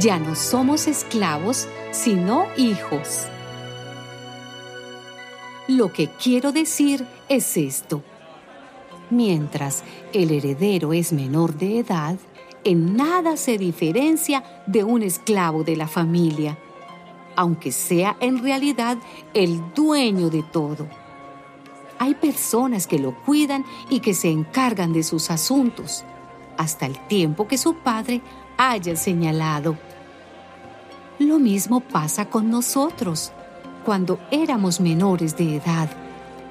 ya no somos esclavos, sino hijos. Lo que quiero decir es esto. Mientras el heredero es menor de edad, en nada se diferencia de un esclavo de la familia, aunque sea en realidad el dueño de todo. Hay personas que lo cuidan y que se encargan de sus asuntos, hasta el tiempo que su padre haya señalado. Lo mismo pasa con nosotros. Cuando éramos menores de edad,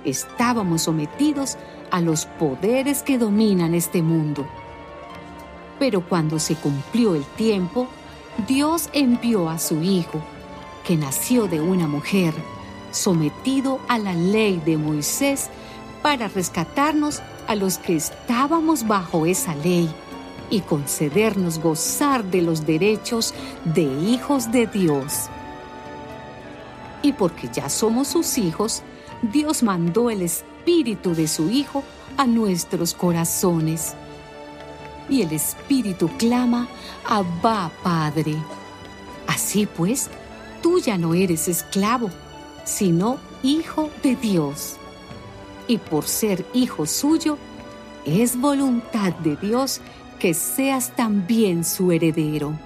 estábamos sometidos a los poderes que dominan este mundo. Pero cuando se cumplió el tiempo, Dios envió a su Hijo, que nació de una mujer, sometido a la ley de Moisés, para rescatarnos a los que estábamos bajo esa ley y concedernos gozar de los derechos de hijos de Dios. Y porque ya somos sus hijos, Dios mandó el Espíritu de su Hijo a nuestros corazones. Y el Espíritu clama, Abba Padre. Así pues, tú ya no eres esclavo, sino hijo de Dios. Y por ser hijo suyo, es voluntad de Dios que seas también su heredero.